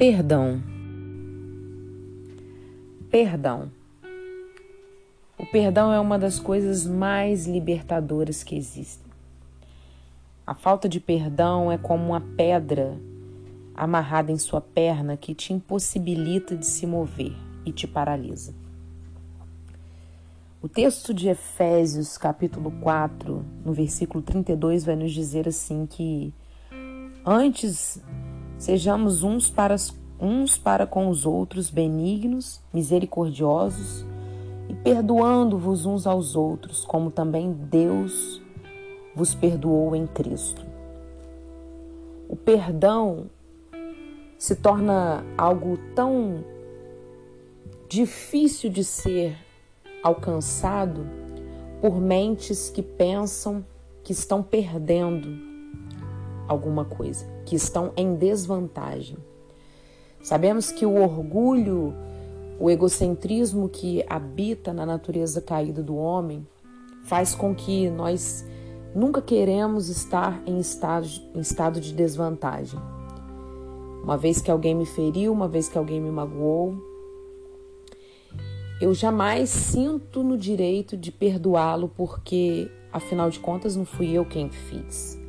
Perdão. Perdão. O perdão é uma das coisas mais libertadoras que existem. A falta de perdão é como uma pedra amarrada em sua perna que te impossibilita de se mover e te paralisa. O texto de Efésios, capítulo 4, no versículo 32, vai nos dizer assim que antes sejamos uns para, uns para com os outros benignos, misericordiosos e perdoando-vos uns aos outros, como também Deus vos perdoou em Cristo. O perdão se torna algo tão difícil de ser alcançado por mentes que pensam que estão perdendo alguma coisa, que estão em desvantagem. Sabemos que o orgulho, o egocentrismo que habita na natureza caída do homem faz com que nós nunca queremos estar em estado, em estado de desvantagem. Uma vez que alguém me feriu, uma vez que alguém me magoou, eu jamais sinto no direito de perdoá-lo porque, afinal de contas, não fui eu quem fiz.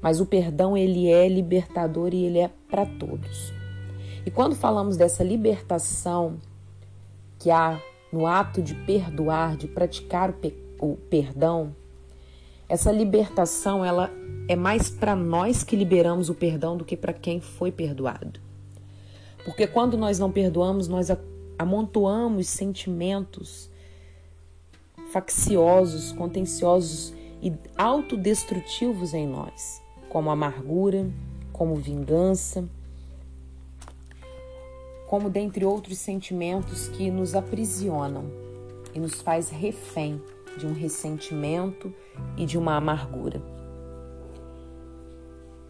Mas o perdão ele é libertador e ele é para todos. E quando falamos dessa libertação que há no ato de perdoar, de praticar o, pe o perdão, essa libertação ela é mais para nós que liberamos o perdão do que para quem foi perdoado. Porque quando nós não perdoamos, nós amontoamos sentimentos facciosos, contenciosos e autodestrutivos em nós, como amargura, como vingança, como dentre outros sentimentos que nos aprisionam e nos faz refém de um ressentimento e de uma amargura.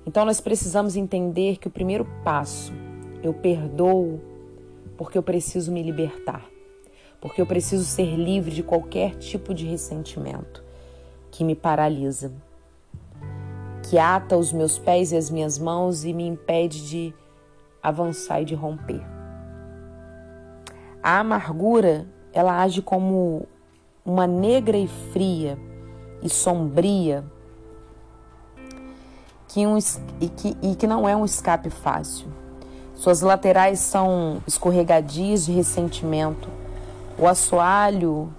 Então nós precisamos entender que o primeiro passo, eu perdoo porque eu preciso me libertar, porque eu preciso ser livre de qualquer tipo de ressentimento que me paralisa, que ata os meus pés e as minhas mãos e me impede de avançar e de romper. A amargura, ela age como uma negra e fria e sombria que um, e, que, e que não é um escape fácil. Suas laterais são escorregadias de ressentimento, o assoalho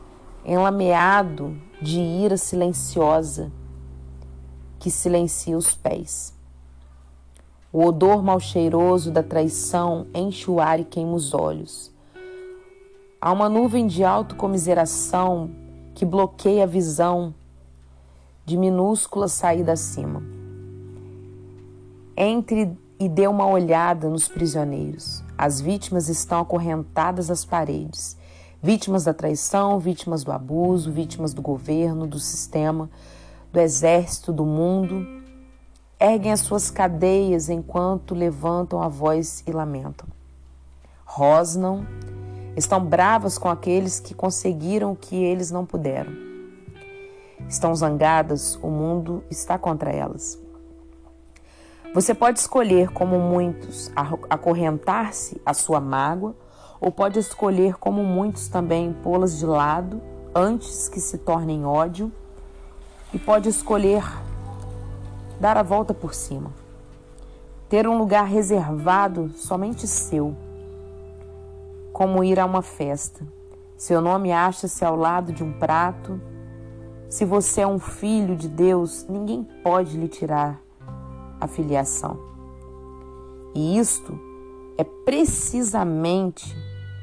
enlameado de ira silenciosa que silencia os pés. O odor mal cheiroso da traição enche o ar e queima os olhos. Há uma nuvem de autocomiseração que bloqueia a visão de minúscula saída acima. Entre e dê uma olhada nos prisioneiros. As vítimas estão acorrentadas às paredes. Vítimas da traição, vítimas do abuso, vítimas do governo, do sistema, do exército, do mundo. Erguem as suas cadeias enquanto levantam a voz e lamentam. Rosnam, estão bravas com aqueles que conseguiram o que eles não puderam. Estão zangadas, o mundo está contra elas. Você pode escolher, como muitos, acorrentar-se à sua mágoa, ou pode escolher, como muitos também, pô-las de lado antes que se tornem ódio, e pode escolher dar a volta por cima, ter um lugar reservado somente seu, como ir a uma festa. Seu nome acha-se ao lado de um prato. Se você é um filho de Deus, ninguém pode lhe tirar a filiação. E isto é precisamente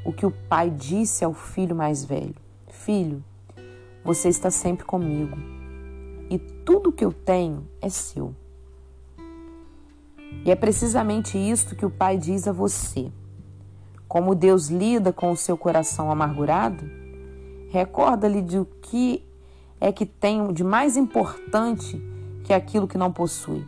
o que o pai disse ao filho mais velho: Filho, você está sempre comigo e tudo que eu tenho é seu. E é precisamente isto que o pai diz a você. Como Deus lida com o seu coração amargurado, recorda-lhe de o que é que tem de mais importante que aquilo que não possui.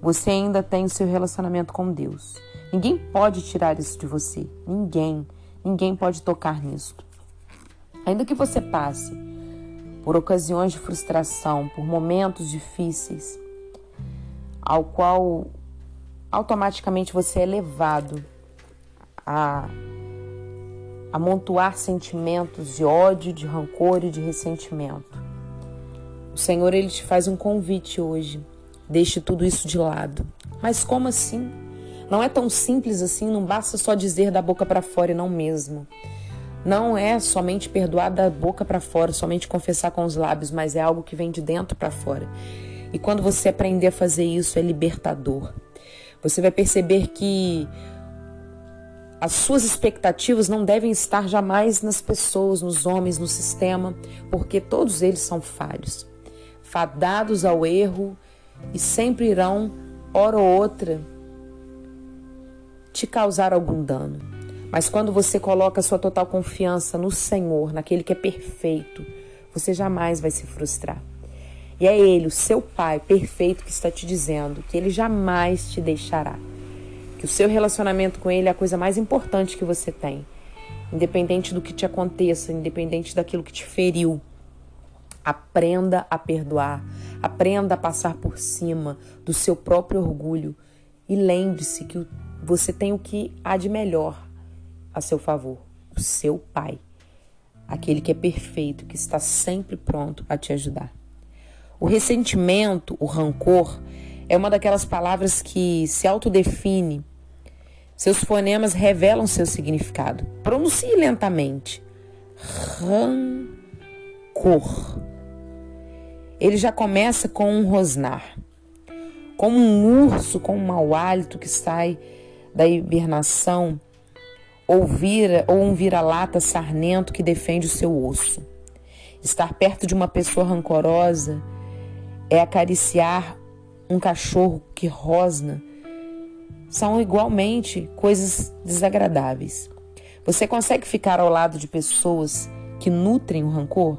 Você ainda tem o seu relacionamento com Deus. Ninguém pode tirar isso de você. Ninguém. Ninguém pode tocar nisso. Ainda que você passe por ocasiões de frustração, por momentos difíceis, ao qual automaticamente você é levado a amontoar sentimentos de ódio, de rancor e de ressentimento. O Senhor ele te faz um convite hoje. Deixe tudo isso de lado. Mas como assim? Não é tão simples assim, não basta só dizer da boca para fora não mesmo. Não é somente perdoar da boca para fora, somente confessar com os lábios, mas é algo que vem de dentro para fora. E quando você aprender a fazer isso, é libertador. Você vai perceber que as suas expectativas não devem estar jamais nas pessoas, nos homens, no sistema, porque todos eles são falhos, fadados ao erro e sempre irão, hora ou outra, te causar algum dano. Mas quando você coloca sua total confiança no Senhor, naquele que é perfeito, você jamais vai se frustrar. E é Ele, o seu Pai perfeito, que está te dizendo que Ele jamais te deixará. Que o seu relacionamento com Ele é a coisa mais importante que você tem. Independente do que te aconteça, independente daquilo que te feriu. Aprenda a perdoar, aprenda a passar por cima do seu próprio orgulho e lembre-se que você tem o que há de melhor a seu favor, o seu Pai, aquele que é perfeito, que está sempre pronto a te ajudar. O ressentimento, o rancor, é uma daquelas palavras que se autodefine. Seus fonemas revelam seu significado. Pronuncie lentamente. Rancor. Ele já começa com um rosnar. Como um urso com um mau hálito que sai da hibernação ou, vira, ou um vira-lata sarnento que defende o seu osso. Estar perto de uma pessoa rancorosa é acariciar um cachorro que rosna. São igualmente coisas desagradáveis. Você consegue ficar ao lado de pessoas que nutrem o rancor?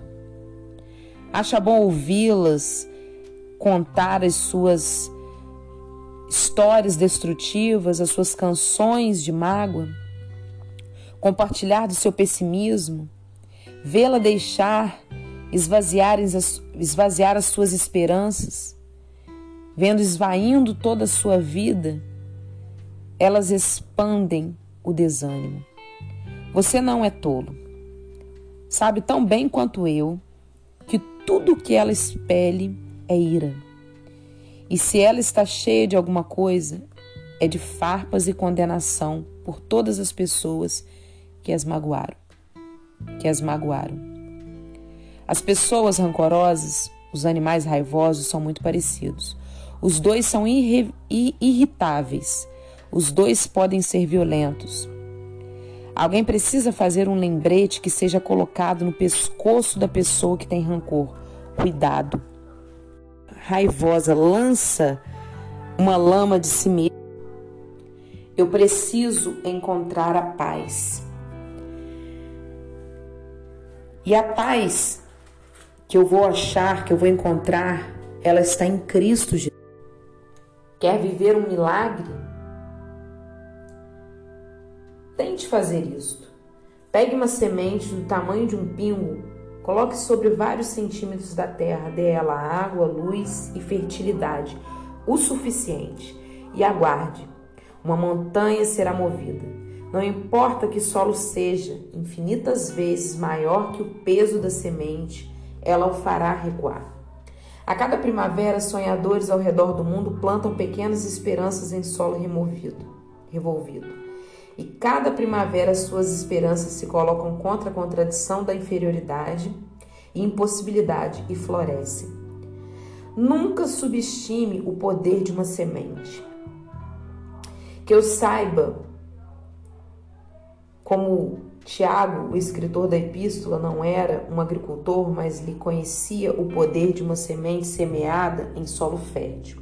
Acha bom ouvi-las contar as suas histórias destrutivas, as suas canções de mágoa? Compartilhar do seu pessimismo, vê-la deixar esvaziar as, esvaziar as suas esperanças, vendo esvaindo toda a sua vida, elas expandem o desânimo. Você não é tolo. Sabe tão bem quanto eu que tudo que ela expele é ira. E se ela está cheia de alguma coisa, é de farpas e condenação por todas as pessoas que as magoaram, que as magoaram. As pessoas rancorosas, os animais raivosos são muito parecidos. Os dois são irritáveis. Os dois podem ser violentos. Alguém precisa fazer um lembrete que seja colocado no pescoço da pessoa que tem rancor. Cuidado. Raivosa lança uma lama de si mesmo. Eu preciso encontrar a paz. E a paz que eu vou achar, que eu vou encontrar, ela está em Cristo Jesus. Quer viver um milagre? Tente fazer isto. Pegue uma semente do tamanho de um pingo, coloque sobre vários centímetros da terra, dê ela água, luz e fertilidade, o suficiente, e aguarde. Uma montanha será movida não importa que solo seja infinitas vezes maior que o peso da semente, ela o fará recuar. A cada primavera, sonhadores ao redor do mundo plantam pequenas esperanças em solo removido, revolvido. E cada primavera suas esperanças se colocam contra a contradição da inferioridade e impossibilidade e florescem. Nunca subestime o poder de uma semente. Que eu saiba, como Tiago, o escritor da epístola, não era um agricultor, mas lhe conhecia o poder de uma semente semeada em solo fértil.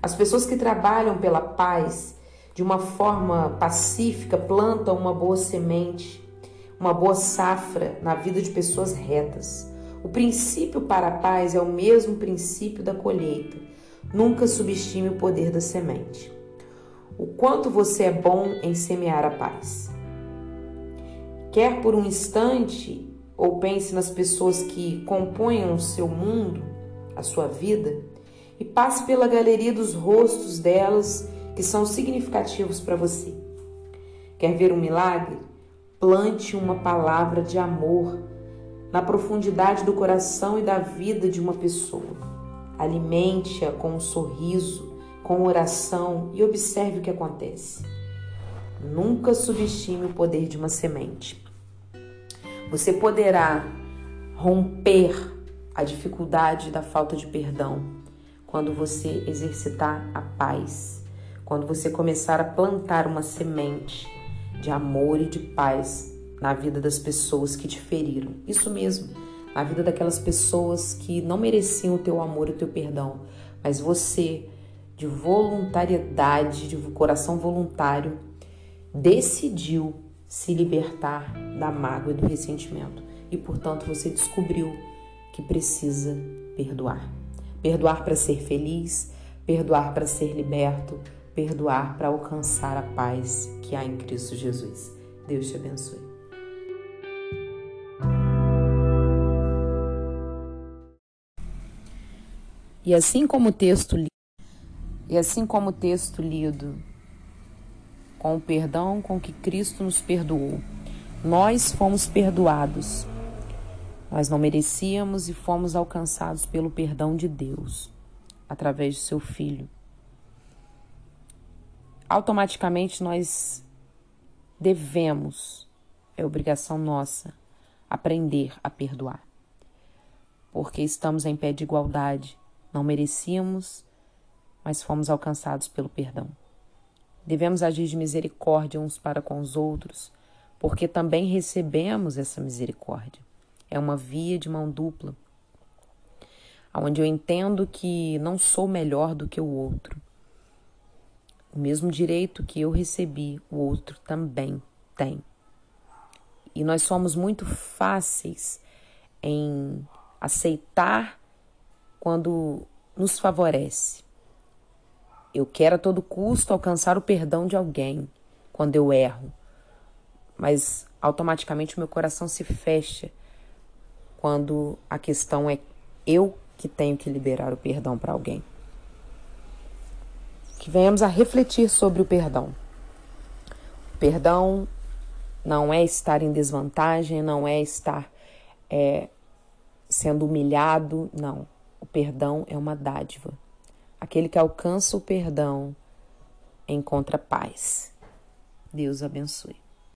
As pessoas que trabalham pela paz de uma forma pacífica plantam uma boa semente, uma boa safra na vida de pessoas retas. O princípio para a paz é o mesmo princípio da colheita. Nunca subestime o poder da semente. O quanto você é bom em semear a paz quer por um instante ou pense nas pessoas que compõem o seu mundo, a sua vida, e passe pela galeria dos rostos delas que são significativos para você. Quer ver um milagre? Plante uma palavra de amor na profundidade do coração e da vida de uma pessoa. Alimente-a com um sorriso, com oração e observe o que acontece. Nunca subestime o poder de uma semente. Você poderá romper a dificuldade da falta de perdão quando você exercitar a paz, quando você começar a plantar uma semente de amor e de paz na vida das pessoas que te feriram. Isso mesmo, na vida daquelas pessoas que não mereciam o teu amor e o teu perdão, mas você, de voluntariedade, de coração voluntário, decidiu se libertar da mágoa e do ressentimento. E, portanto, você descobriu que precisa perdoar. Perdoar para ser feliz, perdoar para ser liberto, perdoar para alcançar a paz que há em Cristo Jesus. Deus te abençoe. E assim como o texto e assim como o texto lido com o perdão com que Cristo nos perdoou, nós fomos perdoados. Nós não merecíamos e fomos alcançados pelo perdão de Deus através de seu filho automaticamente nós devemos, é obrigação nossa, aprender a perdoar. Porque estamos em pé de igualdade, não merecíamos, mas fomos alcançados pelo perdão. Devemos agir de misericórdia uns para com os outros, porque também recebemos essa misericórdia. É uma via de mão dupla, onde eu entendo que não sou melhor do que o outro, o mesmo direito que eu recebi, o outro também tem. E nós somos muito fáceis em aceitar quando nos favorece. Eu quero a todo custo alcançar o perdão de alguém quando eu erro, mas automaticamente meu coração se fecha quando a questão é eu que tenho que liberar o perdão para alguém que venhamos a refletir sobre o perdão. O perdão não é estar em desvantagem, não é estar é, sendo humilhado, não. O perdão é uma dádiva. Aquele que alcança o perdão encontra paz. Deus abençoe.